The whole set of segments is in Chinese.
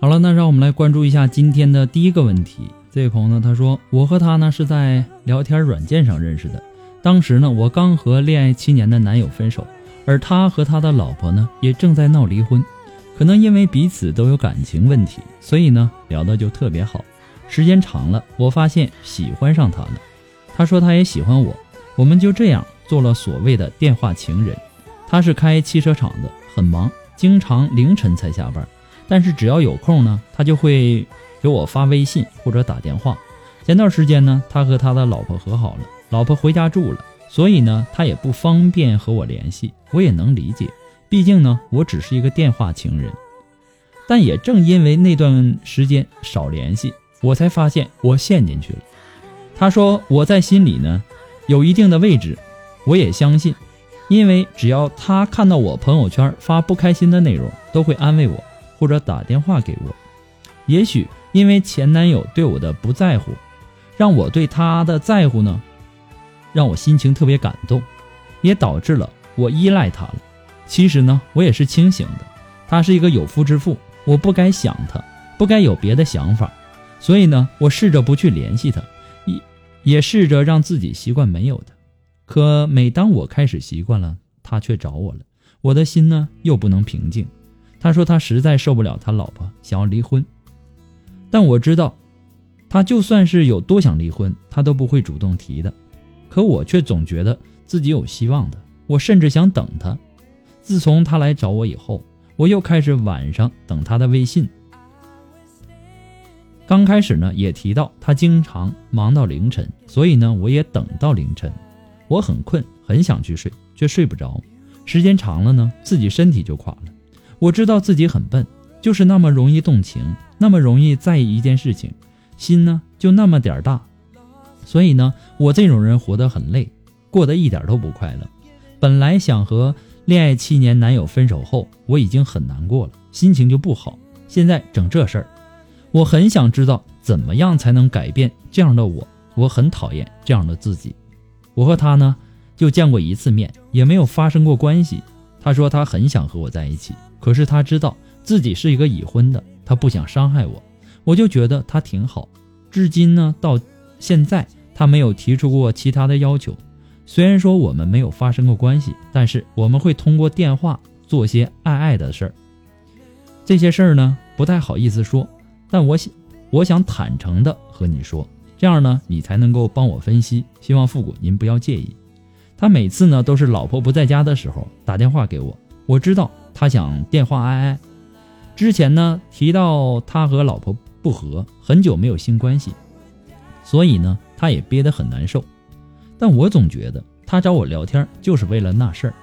好了，那让我们来关注一下今天的第一个问题。这位朋友呢，他说：“我和他呢是在聊天软件上认识的，当时呢我刚和恋爱七年的男友分手，而他和他的老婆呢也正在闹离婚。可能因为彼此都有感情问题，所以呢聊的就特别好。时间长了，我发现喜欢上他了。他说他也喜欢我，我们就这样做了所谓的电话情人。他是开汽车厂的，很忙，经常凌晨才下班。”但是只要有空呢，他就会给我发微信或者打电话。前段时间呢，他和他的老婆和好了，老婆回家住了，所以呢，他也不方便和我联系。我也能理解，毕竟呢，我只是一个电话情人。但也正因为那段时间少联系，我才发现我陷进去了。他说我在心里呢有一定的位置，我也相信，因为只要他看到我朋友圈发不开心的内容，都会安慰我。或者打电话给我，也许因为前男友对我的不在乎，让我对他的在乎呢，让我心情特别感动，也导致了我依赖他了。其实呢，我也是清醒的，他是一个有夫之妇，我不该想他，不该有别的想法，所以呢，我试着不去联系他，也也试着让自己习惯没有他。可每当我开始习惯了，他却找我了，我的心呢又不能平静。他说他实在受不了他老婆，想要离婚。但我知道，他就算是有多想离婚，他都不会主动提的。可我却总觉得自己有希望的，我甚至想等他。自从他来找我以后，我又开始晚上等他的微信。刚开始呢，也提到他经常忙到凌晨，所以呢，我也等到凌晨。我很困，很想去睡，却睡不着。时间长了呢，自己身体就垮了。我知道自己很笨，就是那么容易动情，那么容易在意一件事情，心呢就那么点儿大。所以呢，我这种人活得很累，过得一点都不快乐。本来想和恋爱七年男友分手后，我已经很难过了，心情就不好。现在整这事儿，我很想知道怎么样才能改变这样的我。我很讨厌这样的自己。我和他呢，就见过一次面，也没有发生过关系。他说他很想和我在一起。可是他知道自己是一个已婚的，他不想伤害我，我就觉得他挺好。至今呢，到现在他没有提出过其他的要求。虽然说我们没有发生过关系，但是我们会通过电话做些爱爱的事儿。这些事儿呢，不太好意思说，但我想，我想坦诚的和你说，这样呢，你才能够帮我分析。希望复古您不要介意。他每次呢都是老婆不在家的时候打电话给我，我知道他想电话爱爱。之前呢提到他和老婆不和，很久没有性关系，所以呢他也憋得很难受。但我总觉得他找我聊天就是为了那事儿。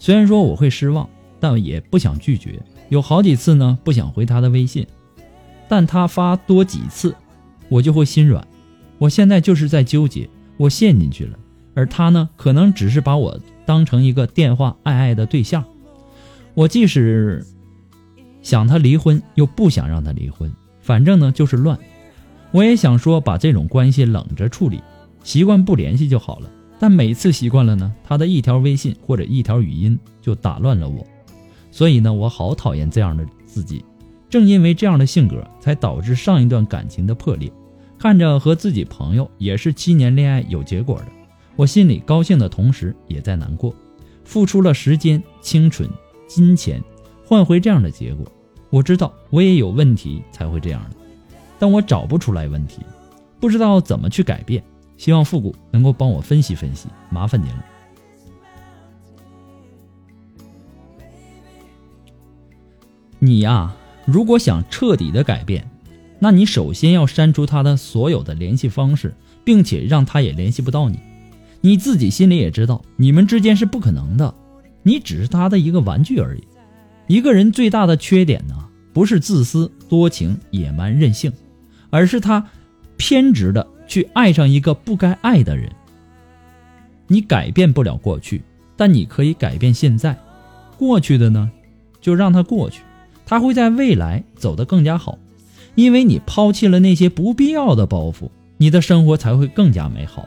虽然说我会失望，但也不想拒绝。有好几次呢，不想回他的微信，但他发多几次，我就会心软。我现在就是在纠结，我陷进去了，而他呢，可能只是把我当成一个电话爱爱的对象。我即使想他离婚，又不想让他离婚，反正呢就是乱。我也想说把这种关系冷着处理。习惯不联系就好了，但每次习惯了呢，他的一条微信或者一条语音就打乱了我，所以呢，我好讨厌这样的自己。正因为这样的性格，才导致上一段感情的破裂。看着和自己朋友也是七年恋爱有结果的，我心里高兴的同时也在难过。付出了时间、青春、金钱，换回这样的结果，我知道我也有问题才会这样的，但我找不出来问题，不知道怎么去改变。希望复古能够帮我分析分析，麻烦您了。你呀，如果想彻底的改变，那你首先要删除他的所有的联系方式，并且让他也联系不到你。你自己心里也知道，你们之间是不可能的，你只是他的一个玩具而已。一个人最大的缺点呢，不是自私、多情、野蛮、任性，而是他偏执的。去爱上一个不该爱的人。你改变不了过去，但你可以改变现在。过去的呢，就让它过去，它会在未来走得更加好。因为你抛弃了那些不必要的包袱，你的生活才会更加美好。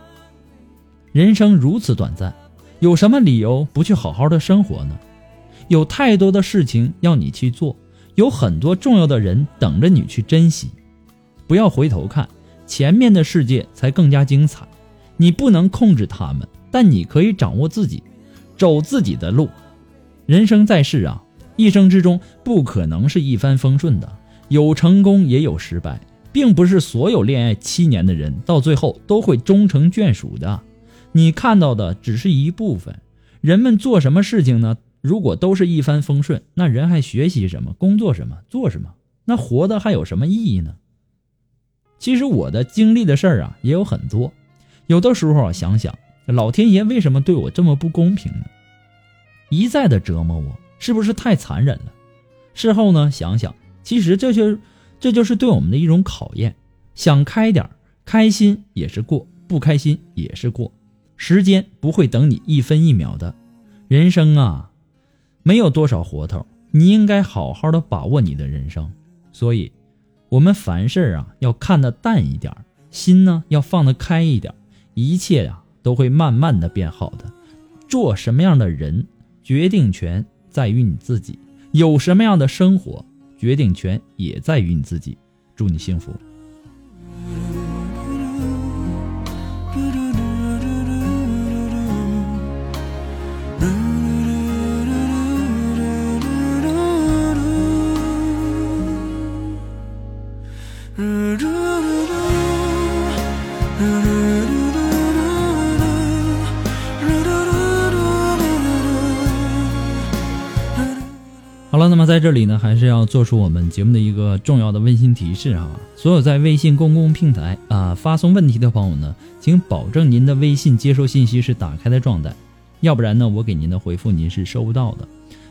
人生如此短暂，有什么理由不去好好的生活呢？有太多的事情要你去做，有很多重要的人等着你去珍惜。不要回头看。前面的世界才更加精彩，你不能控制他们，但你可以掌握自己，走自己的路。人生在世啊，一生之中不可能是一帆风顺的，有成功也有失败，并不是所有恋爱七年的人到最后都会终成眷属的。你看到的只是一部分。人们做什么事情呢？如果都是一帆风顺，那人还学习什么？工作什么？做什么？那活的还有什么意义呢？其实我的经历的事儿啊也有很多，有的时候想想，老天爷为什么对我这么不公平呢？一再的折磨我，是不是太残忍了？事后呢想想，其实这就这就是对我们的一种考验。想开点开心也是过，不开心也是过。时间不会等你一分一秒的，人生啊，没有多少活头，你应该好好的把握你的人生。所以。我们凡事啊要看得淡一点，心呢要放得开一点，一切呀都会慢慢的变好的。做什么样的人，决定权在于你自己；有什么样的生活，决定权也在于你自己。祝你幸福。在这里呢，还是要做出我们节目的一个重要的温馨提示啊！所有在微信公共平台啊发送问题的朋友呢，请保证您的微信接收信息是打开的状态，要不然呢，我给您的回复您是收不到的。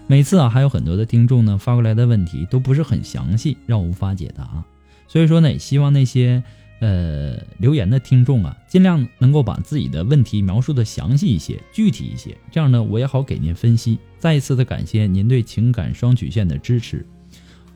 每次啊，还有很多的听众呢发过来的问题都不是很详细，让我无法解答，所以说呢，也希望那些。呃，留言的听众啊，尽量能够把自己的问题描述的详细一些、具体一些，这样呢，我也好给您分析。再一次的感谢您对情感双曲线的支持。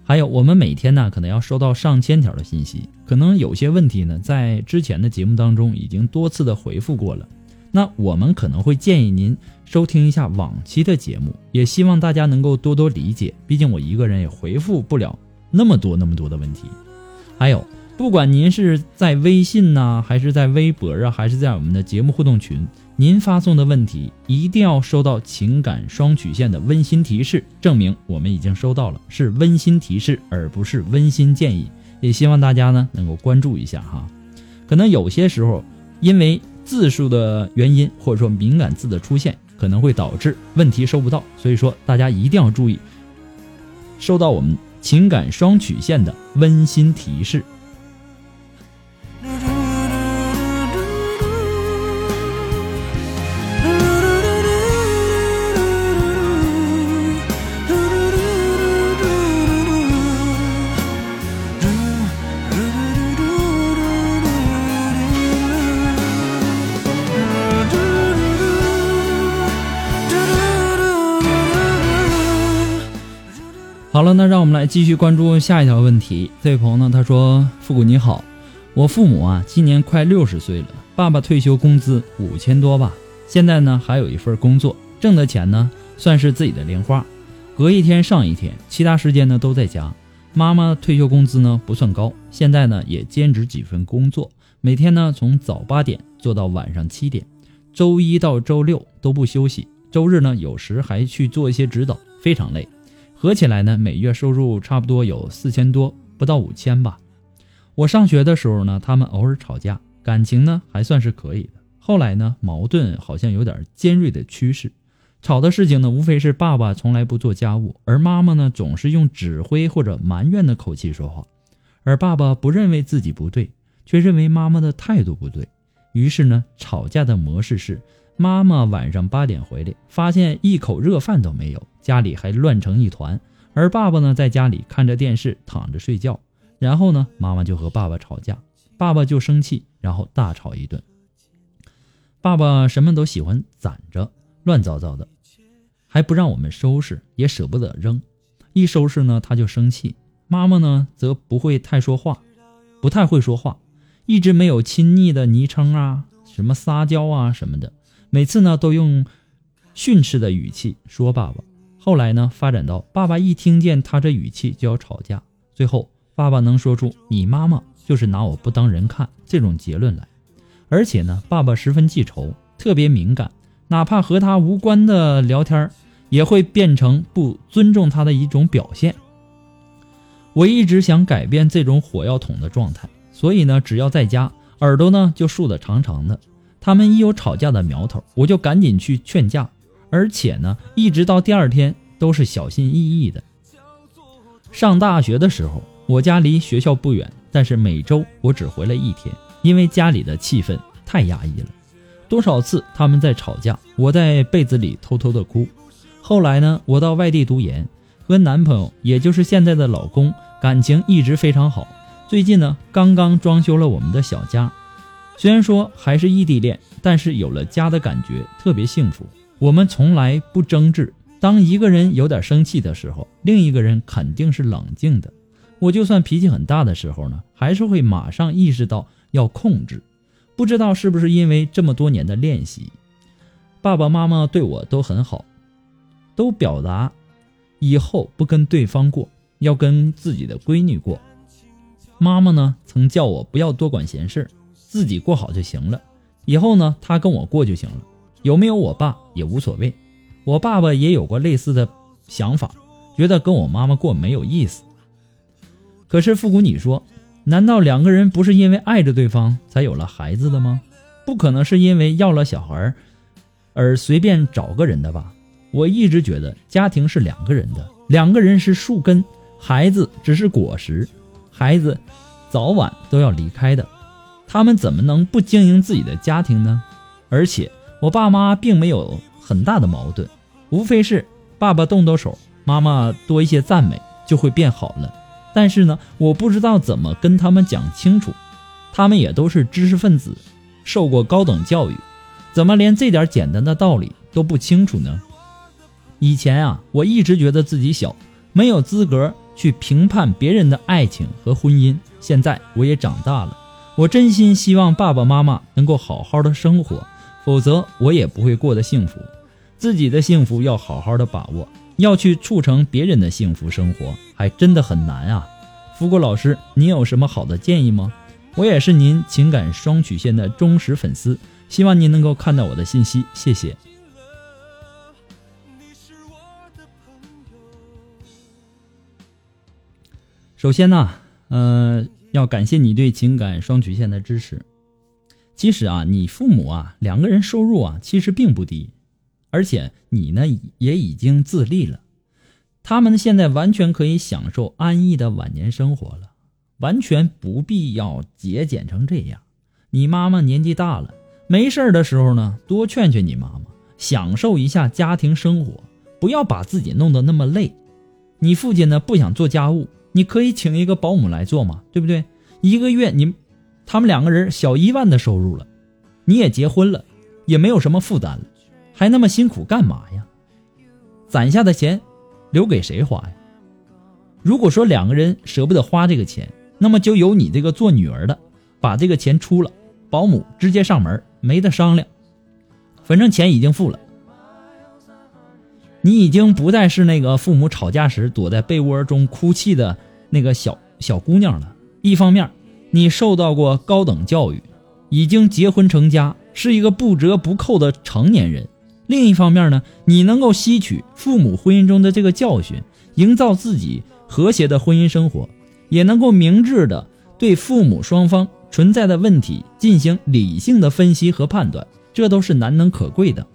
还有，我们每天呢，可能要收到上千条的信息，可能有些问题呢，在之前的节目当中已经多次的回复过了。那我们可能会建议您收听一下往期的节目，也希望大家能够多多理解，毕竟我一个人也回复不了那么多那么多的问题。还有。不管您是在微信呐，还是在微博啊，还是在我们的节目互动群，您发送的问题一定要收到情感双曲线的温馨提示，证明我们已经收到了，是温馨提示，而不是温馨建议。也希望大家呢能够关注一下哈。可能有些时候因为字数的原因，或者说敏感字的出现，可能会导致问题收不到，所以说大家一定要注意，收到我们情感双曲线的温馨提示。那让我们来继续关注下一条问题。这位朋友呢，他说：“复古你好，我父母啊今年快六十岁了，爸爸退休工资五千多吧，现在呢还有一份工作，挣的钱呢算是自己的零花，隔一天上一天，其他时间呢都在家。妈妈退休工资呢不算高，现在呢也兼职几份工作，每天呢从早八点做到晚上七点，周一到周六都不休息，周日呢有时还去做一些指导，非常累。”合起来呢，每月收入差不多有四千多，不到五千吧。我上学的时候呢，他们偶尔吵架，感情呢还算是可以的。后来呢，矛盾好像有点尖锐的趋势。吵的事情呢，无非是爸爸从来不做家务，而妈妈呢总是用指挥或者埋怨的口气说话。而爸爸不认为自己不对，却认为妈妈的态度不对。于是呢，吵架的模式是。妈妈晚上八点回来，发现一口热饭都没有，家里还乱成一团。而爸爸呢，在家里看着电视，躺着睡觉。然后呢，妈妈就和爸爸吵架，爸爸就生气，然后大吵一顿。爸爸什么都喜欢攒着，乱糟糟的，还不让我们收拾，也舍不得扔。一收拾呢，他就生气。妈妈呢，则不会太说话，不太会说话，一直没有亲昵的昵称啊，什么撒娇啊什么的。每次呢，都用训斥的语气说爸爸。后来呢，发展到爸爸一听见他这语气就要吵架，最后爸爸能说出“你妈妈就是拿我不当人看”这种结论来。而且呢，爸爸十分记仇，特别敏感，哪怕和他无关的聊天，也会变成不尊重他的一种表现。我一直想改变这种火药桶的状态，所以呢，只要在家，耳朵呢就竖得长长的。他们一有吵架的苗头，我就赶紧去劝架，而且呢，一直到第二天都是小心翼翼的。上大学的时候，我家离学校不远，但是每周我只回来一天，因为家里的气氛太压抑了。多少次他们在吵架，我在被子里偷偷的哭。后来呢，我到外地读研，和男朋友，也就是现在的老公，感情一直非常好。最近呢，刚刚装修了我们的小家。虽然说还是异地恋，但是有了家的感觉特别幸福。我们从来不争执，当一个人有点生气的时候，另一个人肯定是冷静的。我就算脾气很大的时候呢，还是会马上意识到要控制。不知道是不是因为这么多年的练习，爸爸妈妈对我都很好，都表达以后不跟对方过，要跟自己的闺女过。妈妈呢，曾叫我不要多管闲事。自己过好就行了，以后呢，他跟我过就行了，有没有我爸也无所谓。我爸爸也有过类似的想法，觉得跟我妈妈过没有意思。可是复古，你说，难道两个人不是因为爱着对方才有了孩子的吗？不可能是因为要了小孩而随便找个人的吧？我一直觉得家庭是两个人的，两个人是树根，孩子只是果实，孩子早晚都要离开的。他们怎么能不经营自己的家庭呢？而且我爸妈并没有很大的矛盾，无非是爸爸动动手，妈妈多一些赞美就会变好了。但是呢，我不知道怎么跟他们讲清楚，他们也都是知识分子，受过高等教育，怎么连这点简单的道理都不清楚呢？以前啊，我一直觉得自己小，没有资格去评判别人的爱情和婚姻。现在我也长大了。我真心希望爸爸妈妈能够好好的生活，否则我也不会过得幸福。自己的幸福要好好的把握，要去促成别人的幸福生活，还真的很难啊！富国老师，您有什么好的建议吗？我也是您情感双曲线的忠实粉丝，希望您能够看到我的信息，谢谢。首先呢，呃，要感谢你对情感双曲线的支持。其实啊，你父母啊两个人收入啊其实并不低，而且你呢也已经自立了，他们现在完全可以享受安逸的晚年生活了，完全不必要节俭成这样。你妈妈年纪大了，没事的时候呢，多劝劝你妈妈，享受一下家庭生活，不要把自己弄得那么累。你父亲呢不想做家务。你可以请一个保姆来做嘛，对不对？一个月你，他们两个人小一万的收入了，你也结婚了，也没有什么负担了，还那么辛苦干嘛呀？攒下的钱留给谁花呀？如果说两个人舍不得花这个钱，那么就由你这个做女儿的把这个钱出了，保姆直接上门，没得商量，反正钱已经付了。你已经不再是那个父母吵架时躲在被窝中哭泣的那个小小姑娘了。一方面，你受到过高等教育，已经结婚成家，是一个不折不扣的成年人；另一方面呢，你能够吸取父母婚姻中的这个教训，营造自己和谐的婚姻生活，也能够明智的对父母双方存在的问题进行理性的分析和判断，这都是难能可贵的。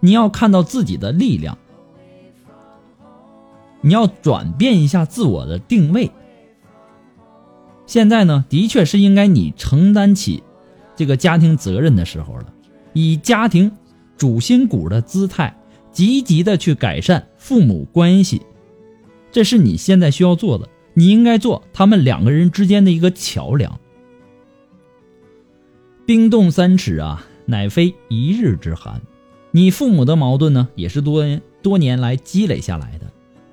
你要看到自己的力量，你要转变一下自我的定位。现在呢，的确是应该你承担起这个家庭责任的时候了，以家庭主心骨的姿态，积极的去改善父母关系，这是你现在需要做的。你应该做他们两个人之间的一个桥梁。冰冻三尺啊，乃非一日之寒。你父母的矛盾呢，也是多多年来积累下来的，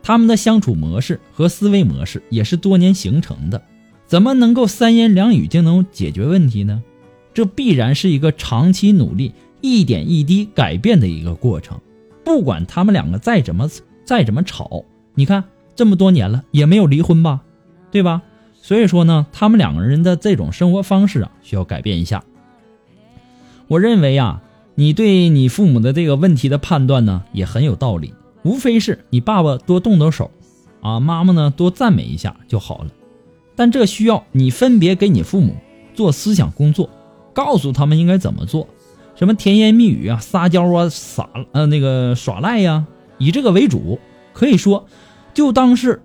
他们的相处模式和思维模式也是多年形成的，怎么能够三言两语就能解决问题呢？这必然是一个长期努力、一点一滴改变的一个过程。不管他们两个再怎么再怎么吵，你看这么多年了也没有离婚吧，对吧？所以说呢，他们两个人的这种生活方式啊，需要改变一下。我认为啊。你对你父母的这个问题的判断呢，也很有道理。无非是你爸爸多动动手，啊，妈妈呢多赞美一下就好了。但这需要你分别给你父母做思想工作，告诉他们应该怎么做，什么甜言蜜语啊、撒娇啊、撒呃那个耍赖呀，以这个为主。可以说，就当是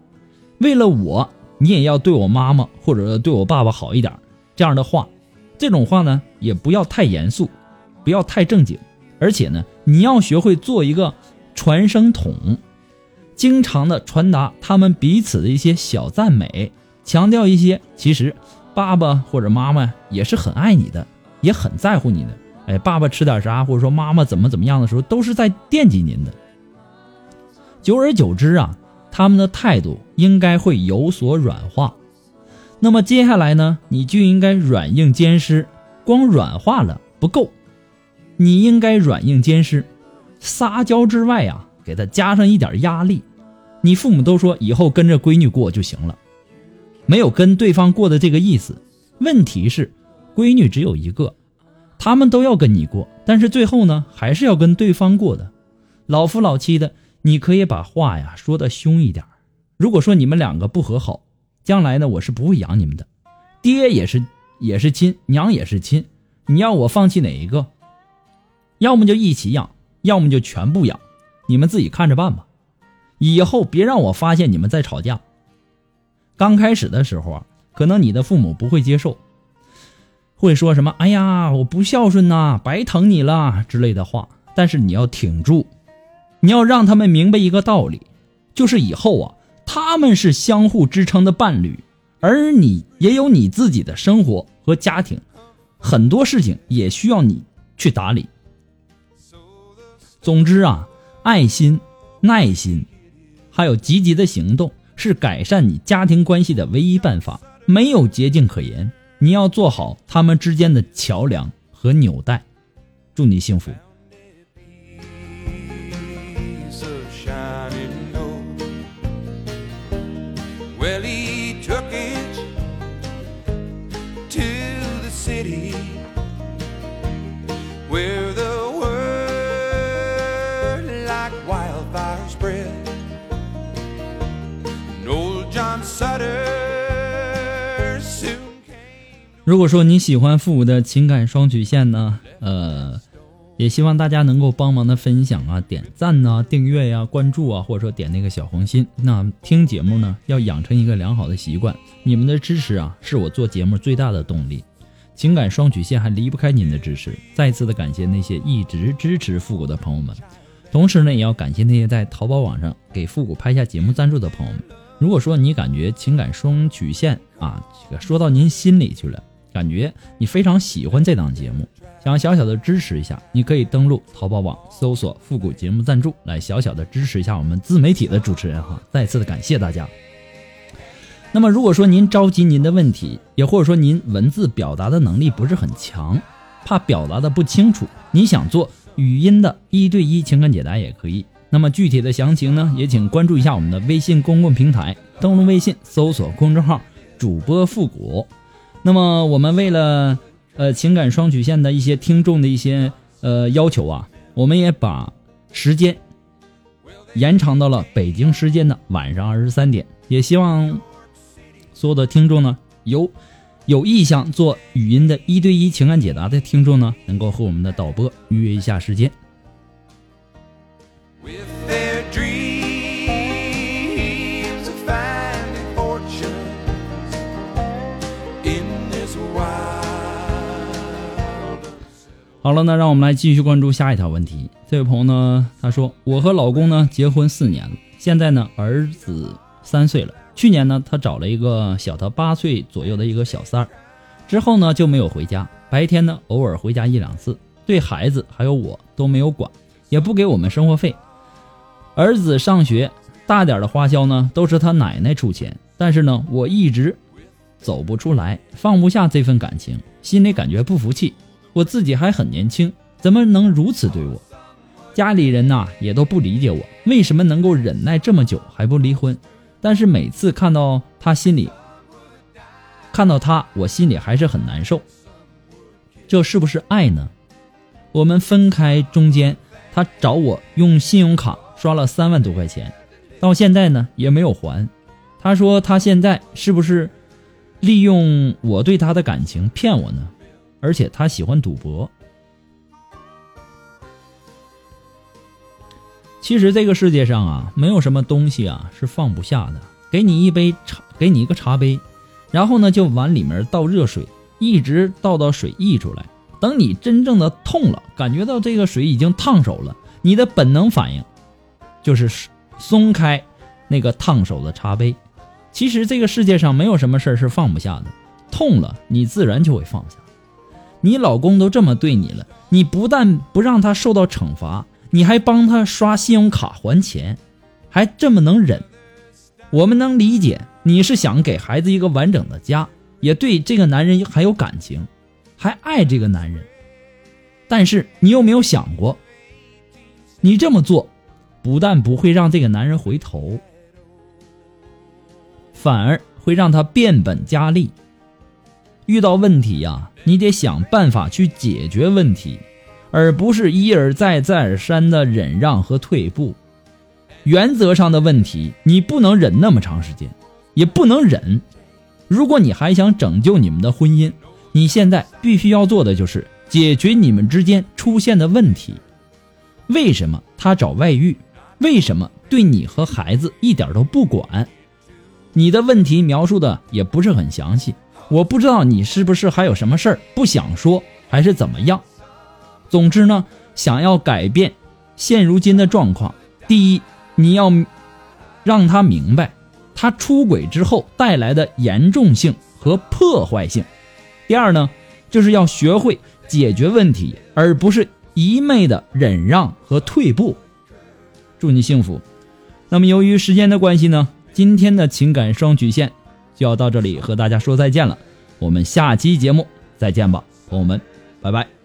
为了我，你也要对我妈妈或者对我爸爸好一点。这样的话，这种话呢，也不要太严肃。不要太正经，而且呢，你要学会做一个传声筒，经常的传达他们彼此的一些小赞美，强调一些其实爸爸或者妈妈也是很爱你的，也很在乎你的。哎，爸爸吃点啥，或者说妈妈怎么怎么样的时候，都是在惦记您的。久而久之啊，他们的态度应该会有所软化。那么接下来呢，你就应该软硬兼施，光软化了不够。你应该软硬兼施，撒娇之外啊，给他加上一点压力。你父母都说以后跟着闺女过就行了，没有跟对方过的这个意思。问题是，闺女只有一个，他们都要跟你过，但是最后呢，还是要跟对方过的。老夫老妻的，你可以把话呀说的凶一点。如果说你们两个不和好，将来呢，我是不会养你们的。爹也是也是亲，娘也是亲，你要我放弃哪一个？要么就一起养，要么就全部养，你们自己看着办吧。以后别让我发现你们在吵架。刚开始的时候啊，可能你的父母不会接受，会说什么“哎呀，我不孝顺呐，白疼你了”之类的话。但是你要挺住，你要让他们明白一个道理，就是以后啊，他们是相互支撑的伴侣，而你也有你自己的生活和家庭，很多事情也需要你去打理。总之啊，爱心、耐心，还有积极的行动，是改善你家庭关系的唯一办法，没有捷径可言。你要做好他们之间的桥梁和纽带。祝你幸福。如果说你喜欢复古的情感双曲线呢，呃，也希望大家能够帮忙的分享啊、点赞呐、订阅呀、关注啊，或者说点那个小红心。那听节目呢，要养成一个良好的习惯。你们的支持啊，是我做节目最大的动力。情感双曲线还离不开您的支持。再次的感谢那些一直支持复古的朋友们，同时呢，也要感谢那些在淘宝网上给复古拍下节目赞助的朋友们。如果说你感觉情感双曲线啊，这个说到您心里去了。感觉你非常喜欢这档节目，想小小的支持一下，你可以登录淘宝网搜索“复古节目赞助”来小小的支持一下我们自媒体的主持人哈。再次的感谢大家。那么如果说您着急您的问题，也或者说您文字表达的能力不是很强，怕表达的不清楚，你想做语音的一对一情感解答也可以。那么具体的详情呢，也请关注一下我们的微信公共平台，登录微信搜索公众号“主播复古”。那么我们为了，呃，情感双曲线的一些听众的一些呃要求啊，我们也把时间延长到了北京时间的晚上二十三点。也希望所有的听众呢，有有意向做语音的一对一情感解答的听众呢，能够和我们的导播预约一下时间。好了，那让我们来继续关注下一条问题。这位朋友呢，他说：“我和老公呢结婚四年了，现在呢儿子三岁了。去年呢，他找了一个小他八岁左右的一个小三儿，之后呢就没有回家。白天呢偶尔回家一两次，对孩子还有我都没有管，也不给我们生活费。儿子上学大点的花销呢都是他奶奶出钱，但是呢我一直走不出来，放不下这份感情，心里感觉不服气。”我自己还很年轻，怎么能如此对我？家里人呐也都不理解我，为什么能够忍耐这么久还不离婚？但是每次看到他心里，看到他，我心里还是很难受。这是不是爱呢？我们分开中间，他找我用信用卡刷了三万多块钱，到现在呢也没有还。他说他现在是不是利用我对他的感情骗我呢？而且他喜欢赌博。其实这个世界上啊，没有什么东西啊是放不下的。给你一杯茶，给你一个茶杯，然后呢就往里面倒热水，一直倒到水溢出来。等你真正的痛了，感觉到这个水已经烫手了，你的本能反应就是松开那个烫手的茶杯。其实这个世界上没有什么事儿是放不下的，痛了你自然就会放下。你老公都这么对你了，你不但不让他受到惩罚，你还帮他刷信用卡还钱，还这么能忍。我们能理解你是想给孩子一个完整的家，也对这个男人还有感情，还爱这个男人。但是你有没有想过，你这么做，不但不会让这个男人回头，反而会让他变本加厉。遇到问题呀，你得想办法去解决问题，而不是一而再、再而三的忍让和退步。原则上的问题，你不能忍那么长时间，也不能忍。如果你还想拯救你们的婚姻，你现在必须要做的就是解决你们之间出现的问题。为什么他找外遇？为什么对你和孩子一点都不管？你的问题描述的也不是很详细。我不知道你是不是还有什么事儿不想说，还是怎么样？总之呢，想要改变现如今的状况，第一，你要让他明白他出轨之后带来的严重性和破坏性；第二呢，就是要学会解决问题，而不是一昧的忍让和退步。祝你幸福。那么，由于时间的关系呢，今天的情感双曲线。就要到这里和大家说再见了，我们下期节目再见吧，朋友们，拜拜。